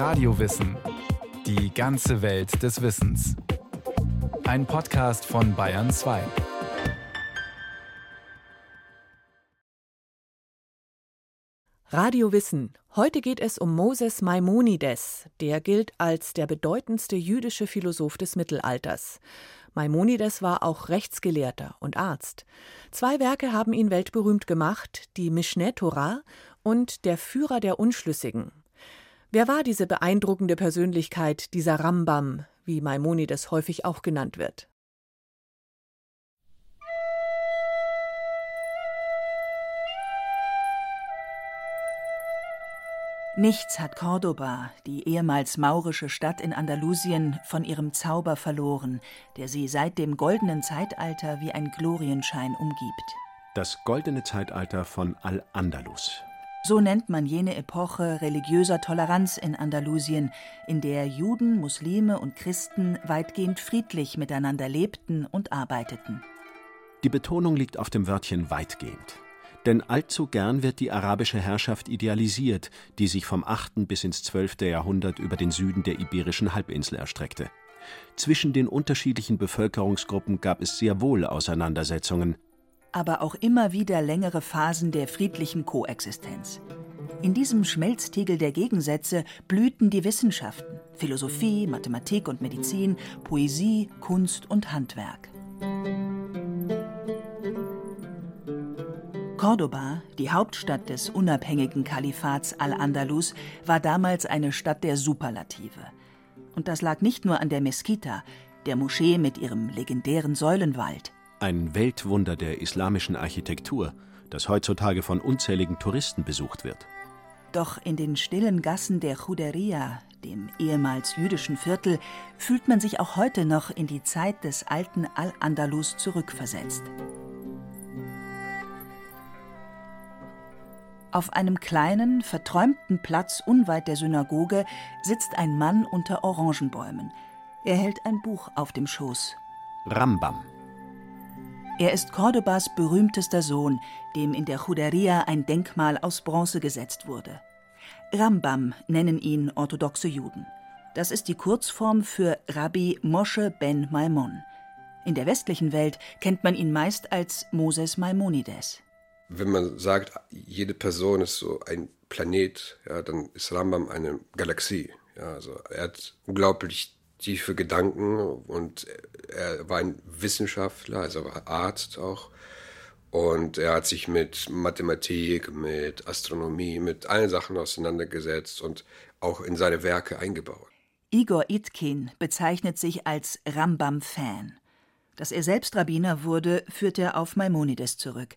Radiowissen. Die ganze Welt des Wissens. Ein Podcast von Bayern 2. Radio Wissen. Heute geht es um Moses Maimonides. Der gilt als der bedeutendste jüdische Philosoph des Mittelalters. Maimonides war auch Rechtsgelehrter und Arzt. Zwei Werke haben ihn weltberühmt gemacht, die Mishneh Torah und Der Führer der Unschlüssigen. Wer war diese beeindruckende Persönlichkeit, dieser Rambam, wie Maimonides häufig auch genannt wird? Nichts hat Cordoba, die ehemals maurische Stadt in Andalusien, von ihrem Zauber verloren, der sie seit dem goldenen Zeitalter wie ein Glorienschein umgibt. Das goldene Zeitalter von Al-Andalus. So nennt man jene Epoche religiöser Toleranz in Andalusien, in der Juden, Muslime und Christen weitgehend friedlich miteinander lebten und arbeiteten. Die Betonung liegt auf dem Wörtchen weitgehend. Denn allzu gern wird die arabische Herrschaft idealisiert, die sich vom 8. bis ins 12. Jahrhundert über den Süden der iberischen Halbinsel erstreckte. Zwischen den unterschiedlichen Bevölkerungsgruppen gab es sehr wohl Auseinandersetzungen. Aber auch immer wieder längere Phasen der friedlichen Koexistenz. In diesem Schmelztiegel der Gegensätze blühten die Wissenschaften: Philosophie, Mathematik und Medizin, Poesie, Kunst und Handwerk. Cordoba, die Hauptstadt des unabhängigen Kalifats Al-Andalus, war damals eine Stadt der Superlative. Und das lag nicht nur an der Meskita, der Moschee mit ihrem legendären Säulenwald. Ein Weltwunder der islamischen Architektur, das heutzutage von unzähligen Touristen besucht wird. Doch in den stillen Gassen der Juderia, dem ehemals jüdischen Viertel, fühlt man sich auch heute noch in die Zeit des alten Al-Andalus zurückversetzt. Auf einem kleinen, verträumten Platz unweit der Synagoge sitzt ein Mann unter Orangenbäumen. Er hält ein Buch auf dem Schoß. Rambam. Er ist Cordobas berühmtester Sohn, dem in der Juderia ein Denkmal aus Bronze gesetzt wurde. Rambam nennen ihn orthodoxe Juden. Das ist die Kurzform für Rabbi Moshe ben Maimon. In der westlichen Welt kennt man ihn meist als Moses Maimonides wenn man sagt, jede Person ist so ein Planet, ja, dann ist Rambam eine Galaxie. Ja, also er hat unglaublich tiefe Gedanken und er war ein Wissenschaftler, also war Arzt auch. Und er hat sich mit Mathematik, mit Astronomie, mit allen Sachen auseinandergesetzt und auch in seine Werke eingebaut. Igor Itkin bezeichnet sich als Rambam-Fan. Dass er selbst Rabbiner wurde, führt er auf Maimonides zurück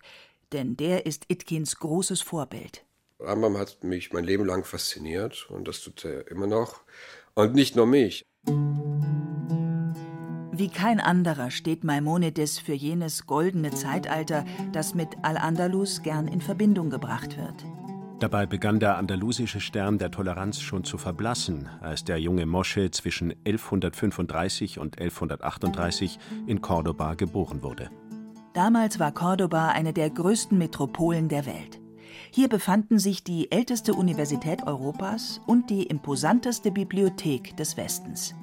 denn der ist Itkins großes Vorbild. Rambam hat mich mein Leben lang fasziniert und das tut er immer noch. Und nicht nur mich. Wie kein anderer steht Maimonides für jenes goldene Zeitalter, das mit Al-Andalus gern in Verbindung gebracht wird. Dabei begann der andalusische Stern der Toleranz schon zu verblassen, als der junge Mosche zwischen 1135 und 1138 in Cordoba geboren wurde. Damals war Cordoba eine der größten Metropolen der Welt. Hier befanden sich die älteste Universität Europas und die imposanteste Bibliothek des Westens.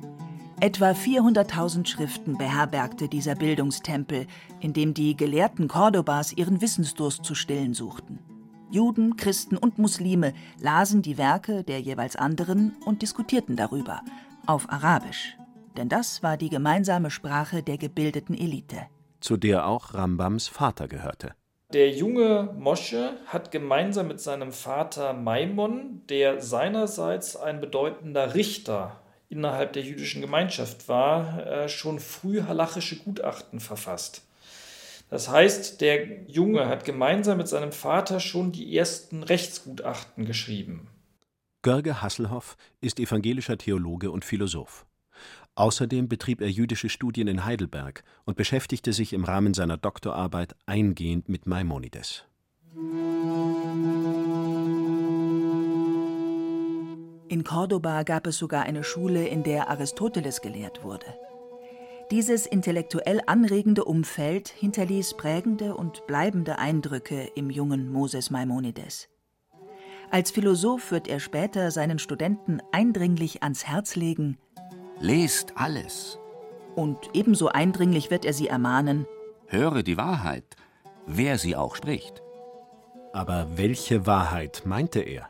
Etwa 400.000 Schriften beherbergte dieser Bildungstempel, in dem die Gelehrten Cordobas ihren Wissensdurst zu stillen suchten. Juden, Christen und Muslime lasen die Werke der jeweils anderen und diskutierten darüber, auf Arabisch. Denn das war die gemeinsame Sprache der gebildeten Elite zu der auch Rambams Vater gehörte. Der junge Mosche hat gemeinsam mit seinem Vater Maimon, der seinerseits ein bedeutender Richter innerhalb der jüdischen Gemeinschaft war, äh, schon früh halachische Gutachten verfasst. Das heißt, der Junge hat gemeinsam mit seinem Vater schon die ersten Rechtsgutachten geschrieben. Görge Hasselhoff ist evangelischer Theologe und Philosoph. Außerdem betrieb er jüdische Studien in Heidelberg und beschäftigte sich im Rahmen seiner Doktorarbeit eingehend mit Maimonides. In Cordoba gab es sogar eine Schule, in der Aristoteles gelehrt wurde. Dieses intellektuell anregende Umfeld hinterließ prägende und bleibende Eindrücke im jungen Moses Maimonides. Als Philosoph wird er später seinen Studenten eindringlich ans Herz legen: Lest alles. Und ebenso eindringlich wird er sie ermahnen: Höre die Wahrheit, wer sie auch spricht. Aber welche Wahrheit meinte er?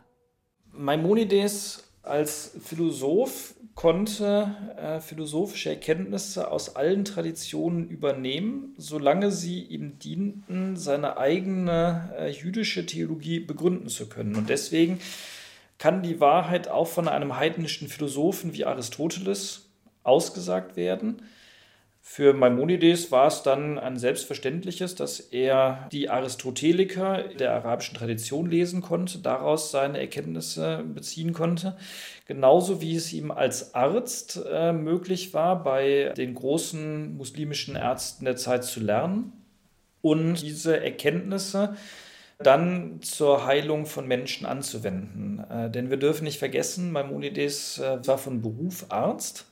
Maimonides als Philosoph konnte äh, philosophische Erkenntnisse aus allen Traditionen übernehmen, solange sie ihm dienten, seine eigene äh, jüdische Theologie begründen zu können. Und deswegen kann die Wahrheit auch von einem heidnischen Philosophen wie Aristoteles ausgesagt werden. Für Maimonides war es dann ein selbstverständliches, dass er die Aristoteliker der arabischen Tradition lesen konnte, daraus seine Erkenntnisse beziehen konnte. Genauso wie es ihm als Arzt äh, möglich war, bei den großen muslimischen Ärzten der Zeit zu lernen und diese Erkenntnisse dann zur Heilung von Menschen anzuwenden. Äh, denn wir dürfen nicht vergessen, Maimonides äh, war von Beruf Arzt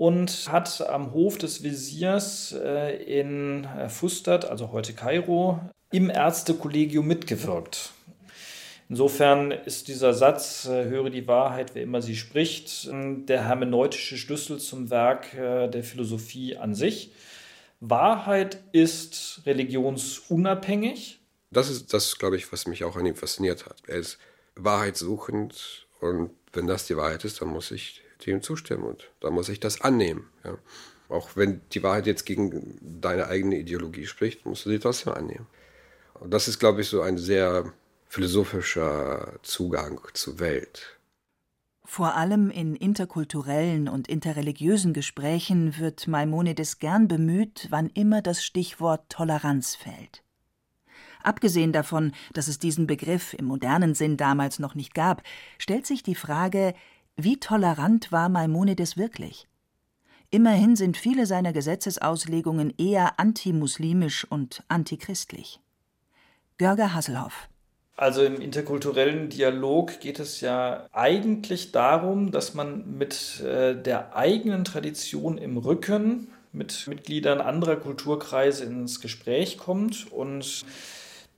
und hat am Hof des Wesirs äh, in äh, Fustat, also heute Kairo, im Ärztekollegium mitgewirkt. Insofern ist dieser Satz, äh, höre die Wahrheit, wer immer sie spricht, der hermeneutische Schlüssel zum Werk der Philosophie an sich. Wahrheit ist religionsunabhängig. Das ist das, glaube ich, was mich auch an ihm fasziniert hat. Er ist wahrheitssuchend und wenn das die Wahrheit ist, dann muss ich dem zustimmen und da muss ich das annehmen. Ja. Auch wenn die Wahrheit jetzt gegen deine eigene Ideologie spricht, musst du sie trotzdem annehmen. Und das ist, glaube ich, so ein sehr philosophischer Zugang zur Welt. Vor allem in interkulturellen und interreligiösen Gesprächen wird Maimonides gern bemüht, wann immer das Stichwort Toleranz fällt. Abgesehen davon, dass es diesen Begriff im modernen Sinn damals noch nicht gab, stellt sich die Frage, wie tolerant war Maimonides wirklich? Immerhin sind viele seiner Gesetzesauslegungen eher antimuslimisch und antichristlich. Görger Hasselhoff also im interkulturellen Dialog geht es ja eigentlich darum, dass man mit äh, der eigenen Tradition im Rücken mit Mitgliedern anderer Kulturkreise ins Gespräch kommt. Und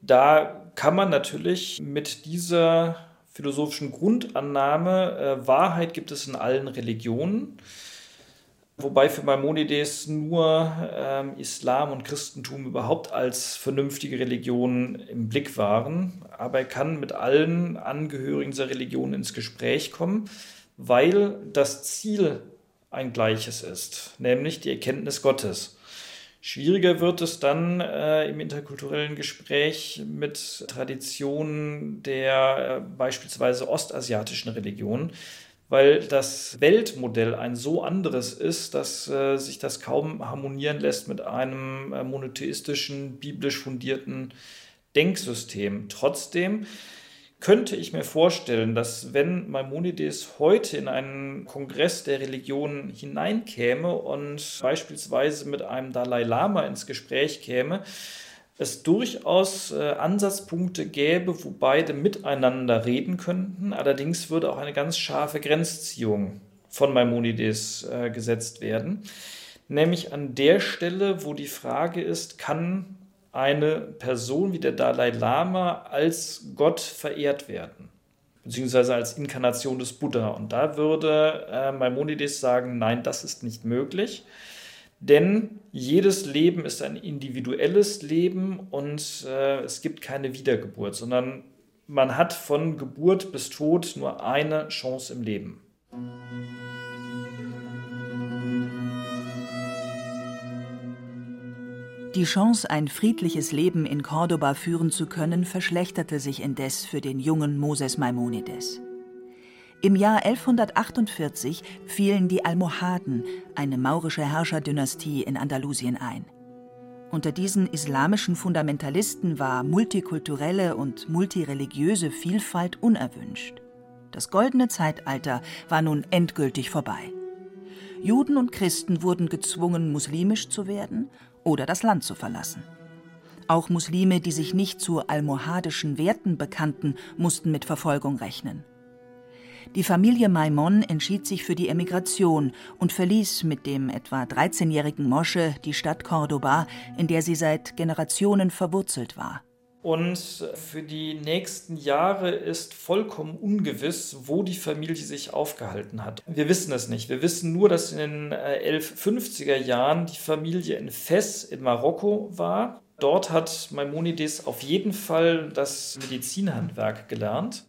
da kann man natürlich mit dieser philosophischen Grundannahme, äh, Wahrheit gibt es in allen Religionen, wobei für Maimonides nur ähm, Islam und Christentum überhaupt als vernünftige Religionen im Blick waren. Aber er kann mit allen Angehörigen dieser Religion ins Gespräch kommen, weil das Ziel ein gleiches ist, nämlich die Erkenntnis Gottes. Schwieriger wird es dann äh, im interkulturellen Gespräch mit Traditionen der äh, beispielsweise ostasiatischen Religionen, weil das Weltmodell ein so anderes ist, dass äh, sich das kaum harmonieren lässt mit einem äh, monotheistischen, biblisch fundierten Denksystem. Trotzdem könnte ich mir vorstellen, dass wenn Maimonides heute in einen Kongress der Religionen hineinkäme und beispielsweise mit einem Dalai Lama ins Gespräch käme, es durchaus äh, Ansatzpunkte gäbe, wo beide miteinander reden könnten. Allerdings würde auch eine ganz scharfe Grenzziehung von Maimonides äh, gesetzt werden. Nämlich an der Stelle, wo die Frage ist, kann eine Person wie der Dalai Lama als Gott verehrt werden, beziehungsweise als Inkarnation des Buddha. Und da würde äh, Maimonides sagen, nein, das ist nicht möglich, denn jedes Leben ist ein individuelles Leben und äh, es gibt keine Wiedergeburt, sondern man hat von Geburt bis Tod nur eine Chance im Leben. Die Chance, ein friedliches Leben in Cordoba führen zu können, verschlechterte sich indes für den jungen Moses Maimonides. Im Jahr 1148 fielen die Almohaden, eine maurische Herrscherdynastie in Andalusien, ein. Unter diesen islamischen Fundamentalisten war multikulturelle und multireligiöse Vielfalt unerwünscht. Das goldene Zeitalter war nun endgültig vorbei. Juden und Christen wurden gezwungen, muslimisch zu werden oder das Land zu verlassen. Auch Muslime, die sich nicht zu almohadischen Werten bekannten, mussten mit Verfolgung rechnen. Die Familie Maimon entschied sich für die Emigration und verließ mit dem etwa 13-jährigen Mosche die Stadt Cordoba, in der sie seit Generationen verwurzelt war. Und für die nächsten Jahre ist vollkommen ungewiss, wo die Familie sich aufgehalten hat. Wir wissen es nicht. Wir wissen nur, dass in den 1150er äh, Jahren die Familie in Fes in Marokko war. Dort hat Maimonides auf jeden Fall das Medizinhandwerk gelernt.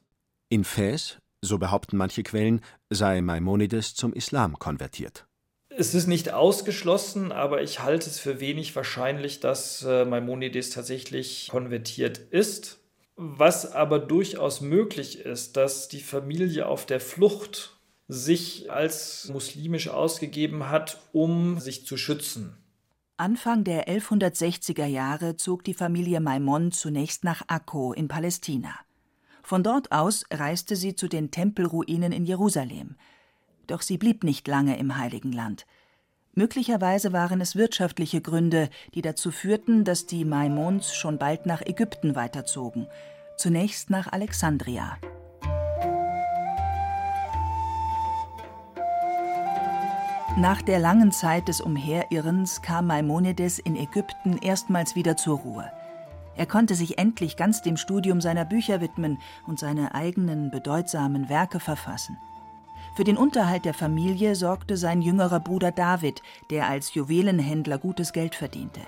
In Fes, so behaupten manche Quellen, sei Maimonides zum Islam konvertiert. Es ist nicht ausgeschlossen, aber ich halte es für wenig wahrscheinlich, dass äh, Maimonides tatsächlich konvertiert ist. Was aber durchaus möglich ist, dass die Familie auf der Flucht sich als muslimisch ausgegeben hat, um sich zu schützen. Anfang der 1160er Jahre zog die Familie Maimon zunächst nach Akko in Palästina. Von dort aus reiste sie zu den Tempelruinen in Jerusalem – doch sie blieb nicht lange im Heiligen Land. Möglicherweise waren es wirtschaftliche Gründe, die dazu führten, dass die Maimons schon bald nach Ägypten weiterzogen, zunächst nach Alexandria. Nach der langen Zeit des Umherirrens kam Maimonides in Ägypten erstmals wieder zur Ruhe. Er konnte sich endlich ganz dem Studium seiner Bücher widmen und seine eigenen bedeutsamen Werke verfassen. Für den Unterhalt der Familie sorgte sein jüngerer Bruder David, der als Juwelenhändler gutes Geld verdiente.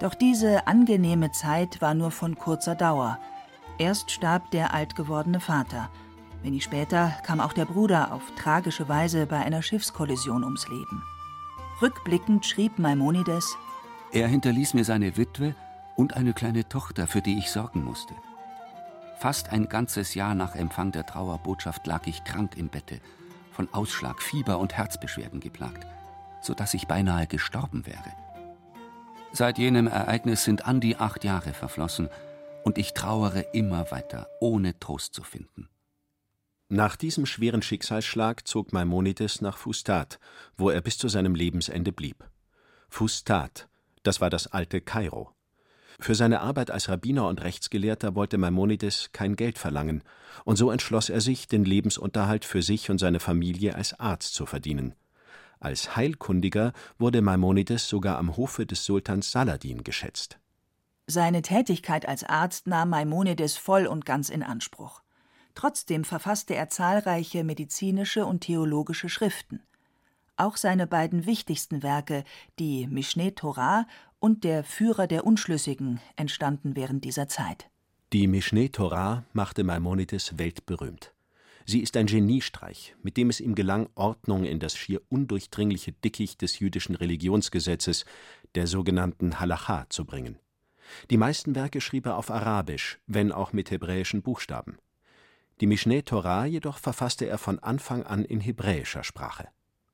Doch diese angenehme Zeit war nur von kurzer Dauer. Erst starb der alt gewordene Vater. Wenig später kam auch der Bruder auf tragische Weise bei einer Schiffskollision ums Leben. Rückblickend schrieb Maimonides: Er hinterließ mir seine Witwe und eine kleine Tochter, für die ich sorgen musste. Fast ein ganzes Jahr nach Empfang der Trauerbotschaft lag ich krank im Bette, von Ausschlag, Fieber und Herzbeschwerden geplagt, so dass ich beinahe gestorben wäre. Seit jenem Ereignis sind an die acht Jahre verflossen und ich trauere immer weiter, ohne Trost zu finden. Nach diesem schweren Schicksalsschlag zog Maimonides nach Fustat, wo er bis zu seinem Lebensende blieb. Fustat, das war das alte Kairo. Für seine Arbeit als Rabbiner und Rechtsgelehrter wollte Maimonides kein Geld verlangen, und so entschloss er sich, den Lebensunterhalt für sich und seine Familie als Arzt zu verdienen. Als Heilkundiger wurde Maimonides sogar am Hofe des Sultans Saladin geschätzt. Seine Tätigkeit als Arzt nahm Maimonides voll und ganz in Anspruch. Trotzdem verfasste er zahlreiche medizinische und theologische Schriften. Auch seine beiden wichtigsten Werke, die Mishneh Torah und der Führer der Unschlüssigen entstanden während dieser Zeit. Die Mishneh Torah machte Maimonides weltberühmt. Sie ist ein Geniestreich, mit dem es ihm gelang, Ordnung in das schier undurchdringliche Dickicht des jüdischen Religionsgesetzes, der sogenannten Halacha, zu bringen. Die meisten Werke schrieb er auf Arabisch, wenn auch mit hebräischen Buchstaben. Die Mishneh Torah jedoch verfasste er von Anfang an in hebräischer Sprache.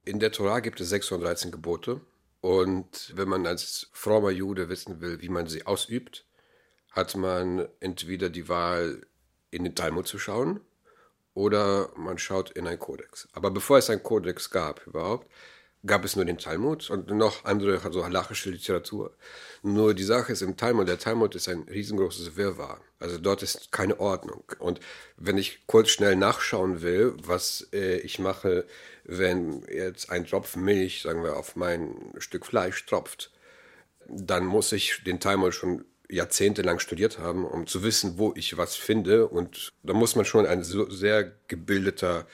In der Torah gibt es 613 Gebote und wenn man als frommer Jude wissen will, wie man sie ausübt, hat man entweder die Wahl, in den Talmud zu schauen oder man schaut in einen Kodex. Aber bevor es einen Kodex gab überhaupt, gab es nur den Talmud und noch andere, also halachische Literatur. Nur die Sache ist im Talmud, der Talmud ist ein riesengroßes Wirrwarr. Also dort ist keine Ordnung. Und wenn ich kurz schnell nachschauen will, was äh, ich mache, wenn jetzt ein Tropfen Milch, sagen wir, auf mein Stück Fleisch tropft, dann muss ich den Talmud schon jahrzehntelang studiert haben, um zu wissen, wo ich was finde. Und da muss man schon ein so sehr gebildeter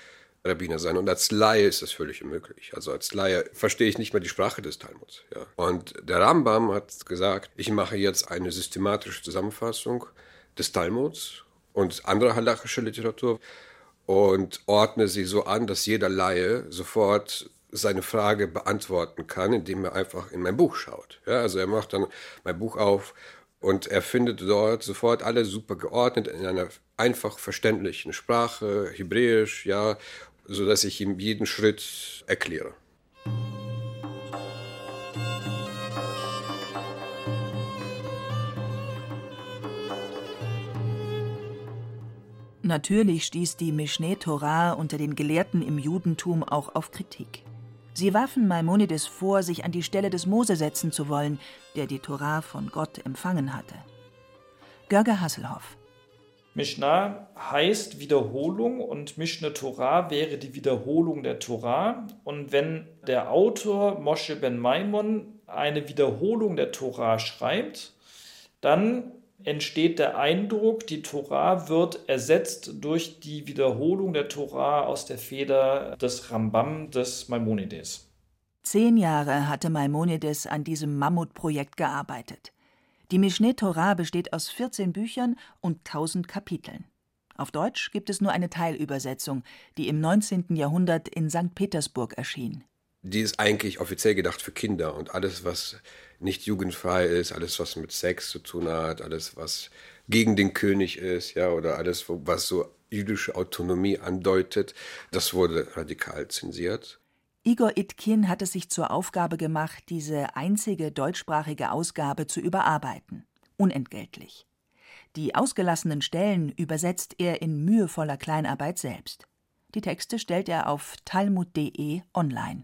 Rabbiner sein. Und als Laie ist das völlig unmöglich. Also als Laie verstehe ich nicht mal die Sprache des Talmuds. Ja. Und der Rambam hat gesagt, ich mache jetzt eine systematische Zusammenfassung des Talmuds und anderer halachische Literatur und ordne sie so an, dass jeder Laie sofort seine Frage beantworten kann, indem er einfach in mein Buch schaut. Ja, also er macht dann mein Buch auf und er findet dort sofort alle super geordnet in einer einfach verständlichen Sprache, Hebräisch, ja, sodass ich ihm jeden Schritt erkläre. Natürlich stieß die Mishneh Torah unter den Gelehrten im Judentum auch auf Kritik. Sie warfen Maimonides vor, sich an die Stelle des Mose setzen zu wollen, der die Torah von Gott empfangen hatte. Görge Hasselhoff Mishnah heißt Wiederholung und Mishnah Torah wäre die Wiederholung der Torah. Und wenn der Autor Moshe ben Maimon eine Wiederholung der Torah schreibt, dann entsteht der Eindruck, die Torah wird ersetzt durch die Wiederholung der Torah aus der Feder des Rambam des Maimonides. Zehn Jahre hatte Maimonides an diesem Mammutprojekt gearbeitet. Die Mishneh Torah besteht aus 14 Büchern und 1000 Kapiteln. Auf Deutsch gibt es nur eine Teilübersetzung, die im 19. Jahrhundert in St. Petersburg erschien. Die ist eigentlich offiziell gedacht für Kinder und alles, was nicht jugendfrei ist, alles, was mit Sex zu tun hat, alles, was gegen den König ist, ja, oder alles, was so jüdische Autonomie andeutet, das wurde radikal zensiert. Igor Itkin hat es sich zur Aufgabe gemacht, diese einzige deutschsprachige Ausgabe zu überarbeiten. Unentgeltlich. Die ausgelassenen Stellen übersetzt er in mühevoller Kleinarbeit selbst. Die Texte stellt er auf talmud.de online.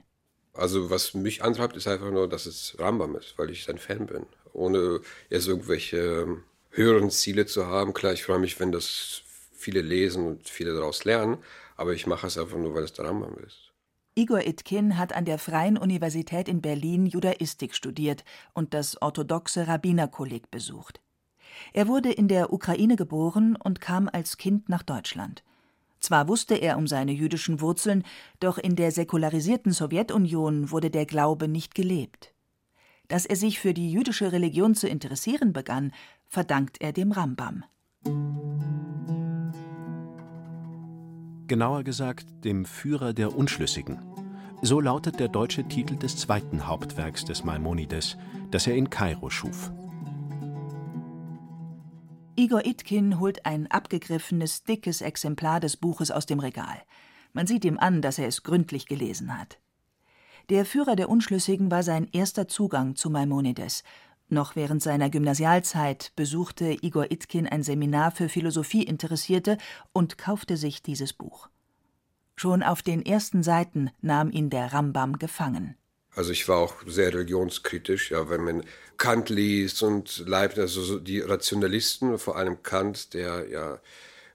Also was mich antreibt, ist einfach nur, dass es Rambam ist, weil ich sein Fan bin. Ohne jetzt irgendwelche ähm, höheren Ziele zu haben. Klar, ich freue mich, wenn das viele lesen und viele daraus lernen, aber ich mache es einfach nur, weil es der Rambam ist. Igor Itkin hat an der Freien Universität in Berlin Judaistik studiert und das orthodoxe Rabbinerkolleg besucht. Er wurde in der Ukraine geboren und kam als Kind nach Deutschland. Zwar wusste er um seine jüdischen Wurzeln, doch in der säkularisierten Sowjetunion wurde der Glaube nicht gelebt. Dass er sich für die jüdische Religion zu interessieren begann, verdankt er dem Rambam. Genauer gesagt dem Führer der Unschlüssigen. So lautet der deutsche Titel des zweiten Hauptwerks des Maimonides, das er in Kairo schuf. Igor Itkin holt ein abgegriffenes, dickes Exemplar des Buches aus dem Regal. Man sieht ihm an, dass er es gründlich gelesen hat. Der Führer der Unschlüssigen war sein erster Zugang zu Maimonides, noch während seiner Gymnasialzeit besuchte Igor Itkin ein Seminar für Philosophieinteressierte und kaufte sich dieses Buch. Schon auf den ersten Seiten nahm ihn der Rambam gefangen. Also ich war auch sehr religionskritisch, ja, wenn man Kant liest und Leibniz, also die Rationalisten, vor allem Kant, der ja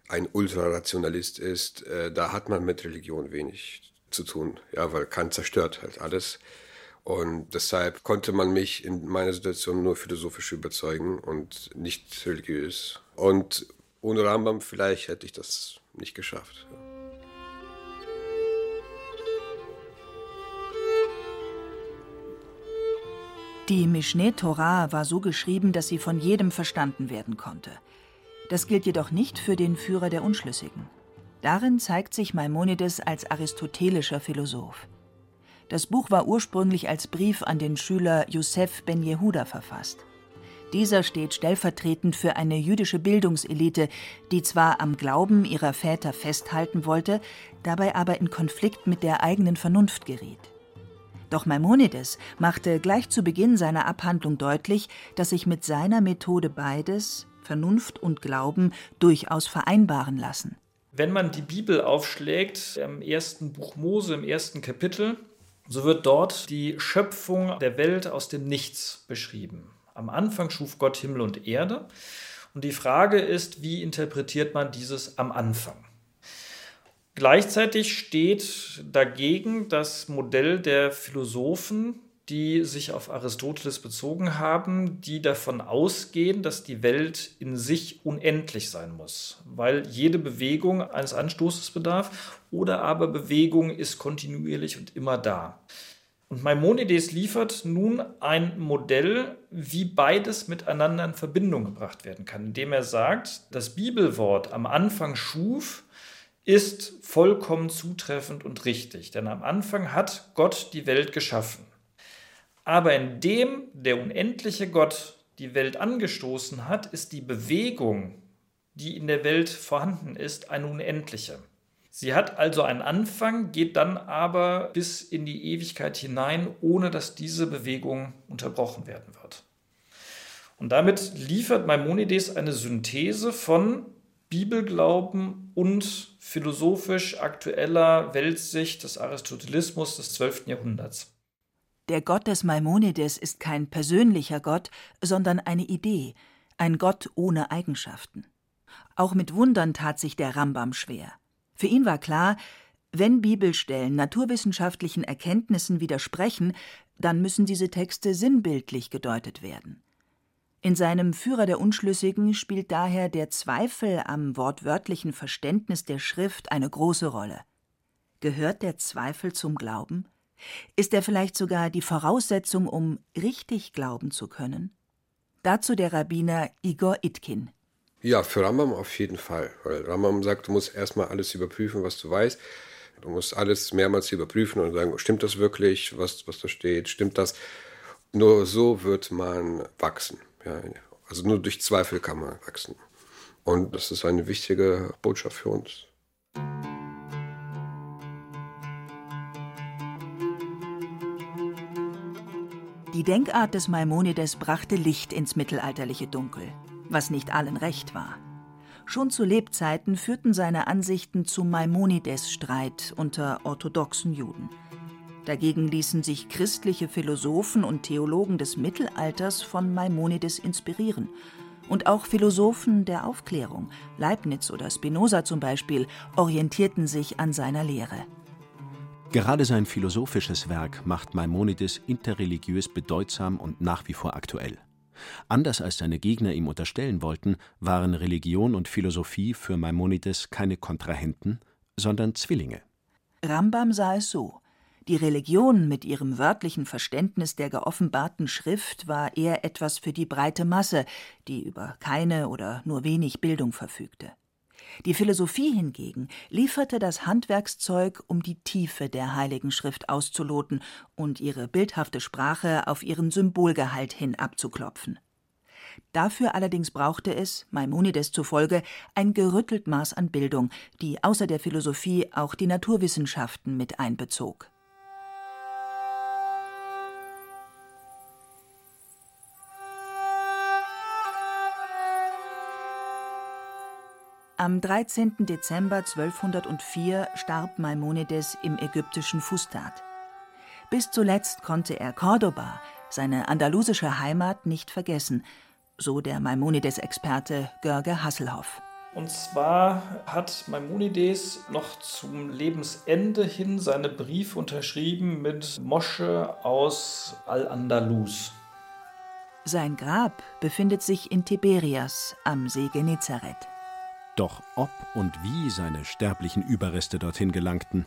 ein Ultrarationalist ist, äh, da hat man mit Religion wenig zu tun, ja, weil Kant zerstört halt alles. Und deshalb konnte man mich in meiner Situation nur philosophisch überzeugen und nicht religiös. Und ohne Rambam vielleicht hätte ich das nicht geschafft. Die Mishneh Torah war so geschrieben, dass sie von jedem verstanden werden konnte. Das gilt jedoch nicht für den Führer der Unschlüssigen. Darin zeigt sich Maimonides als aristotelischer Philosoph. Das Buch war ursprünglich als Brief an den Schüler Yosef ben Jehuda verfasst. Dieser steht stellvertretend für eine jüdische Bildungselite, die zwar am Glauben ihrer Väter festhalten wollte, dabei aber in Konflikt mit der eigenen Vernunft geriet. Doch Maimonides machte gleich zu Beginn seiner Abhandlung deutlich, dass sich mit seiner Methode beides, Vernunft und Glauben, durchaus vereinbaren lassen. Wenn man die Bibel aufschlägt, im ersten Buch Mose, im ersten Kapitel, so wird dort die Schöpfung der Welt aus dem Nichts beschrieben. Am Anfang schuf Gott Himmel und Erde. Und die Frage ist, wie interpretiert man dieses am Anfang? Gleichzeitig steht dagegen das Modell der Philosophen, die sich auf Aristoteles bezogen haben, die davon ausgehen, dass die Welt in sich unendlich sein muss, weil jede Bewegung eines Anstoßes bedarf oder aber Bewegung ist kontinuierlich und immer da. Und Maimonides liefert nun ein Modell, wie beides miteinander in Verbindung gebracht werden kann, indem er sagt, das Bibelwort am Anfang schuf, ist vollkommen zutreffend und richtig, denn am Anfang hat Gott die Welt geschaffen. Aber indem der unendliche Gott die Welt angestoßen hat, ist die Bewegung, die in der Welt vorhanden ist, eine unendliche. Sie hat also einen Anfang, geht dann aber bis in die Ewigkeit hinein, ohne dass diese Bewegung unterbrochen werden wird. Und damit liefert Maimonides eine Synthese von Bibelglauben und philosophisch aktueller Weltsicht des Aristotelismus des 12. Jahrhunderts. Der Gott des Maimonides ist kein persönlicher Gott, sondern eine Idee, ein Gott ohne Eigenschaften. Auch mit Wundern tat sich der Rambam schwer. Für ihn war klar, wenn Bibelstellen naturwissenschaftlichen Erkenntnissen widersprechen, dann müssen diese Texte sinnbildlich gedeutet werden. In seinem Führer der Unschlüssigen spielt daher der Zweifel am wortwörtlichen Verständnis der Schrift eine große Rolle. Gehört der Zweifel zum Glauben? Ist er vielleicht sogar die Voraussetzung, um richtig glauben zu können? Dazu der Rabbiner Igor Itkin. Ja, für Rambam auf jeden Fall. Weil Rambam sagt, du musst erstmal alles überprüfen, was du weißt. Du musst alles mehrmals überprüfen und sagen, stimmt das wirklich, was, was da steht, stimmt das? Nur so wird man wachsen. Ja, also nur durch Zweifel kann man wachsen. Und das ist eine wichtige Botschaft für uns. Die Denkart des Maimonides brachte Licht ins mittelalterliche Dunkel, was nicht allen recht war. Schon zu Lebzeiten führten seine Ansichten zum Maimonides-Streit unter orthodoxen Juden. Dagegen ließen sich christliche Philosophen und Theologen des Mittelalters von Maimonides inspirieren. Und auch Philosophen der Aufklärung, Leibniz oder Spinoza zum Beispiel, orientierten sich an seiner Lehre. Gerade sein philosophisches Werk macht Maimonides interreligiös bedeutsam und nach wie vor aktuell. Anders als seine Gegner ihm unterstellen wollten, waren Religion und Philosophie für Maimonides keine Kontrahenten, sondern Zwillinge. Rambam sah es so. Die Religion mit ihrem wörtlichen Verständnis der geoffenbarten Schrift war eher etwas für die breite Masse, die über keine oder nur wenig Bildung verfügte. Die Philosophie hingegen lieferte das Handwerkszeug, um die Tiefe der Heiligen Schrift auszuloten und ihre bildhafte Sprache auf ihren Symbolgehalt hin abzuklopfen. Dafür allerdings brauchte es, Maimonides zufolge, ein gerüttelt Maß an Bildung, die außer der Philosophie auch die Naturwissenschaften mit einbezog. Am 13. Dezember 1204 starb Maimonides im ägyptischen Fustat. Bis zuletzt konnte er Cordoba, seine andalusische Heimat, nicht vergessen, so der Maimonides-Experte Görge Hasselhoff. Und zwar hat Maimonides noch zum Lebensende hin seine Briefe unterschrieben mit Mosche aus Al-Andalus. Sein Grab befindet sich in Tiberias am See Genezareth. Doch ob und wie seine sterblichen Überreste dorthin gelangten,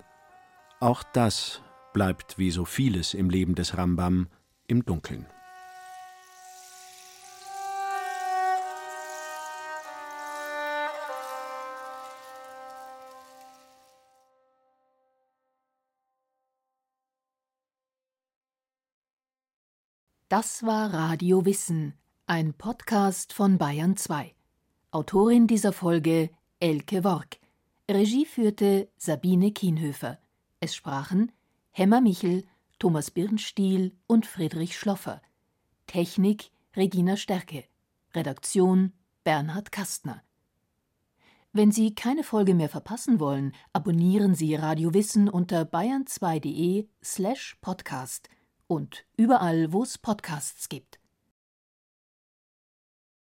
auch das bleibt wie so vieles im Leben des Rambam im Dunkeln. Das war Radio Wissen, ein Podcast von Bayern 2. Autorin dieser Folge Elke Work. Regie führte Sabine Kienhöfer. Es sprachen Hemmer Michel, Thomas Birnstiel und Friedrich Schloffer. Technik Regina Stärke. Redaktion Bernhard Kastner. Wenn Sie keine Folge mehr verpassen wollen, abonnieren Sie Radio Wissen unter bayern2.de slash podcast und überall, wo es Podcasts gibt.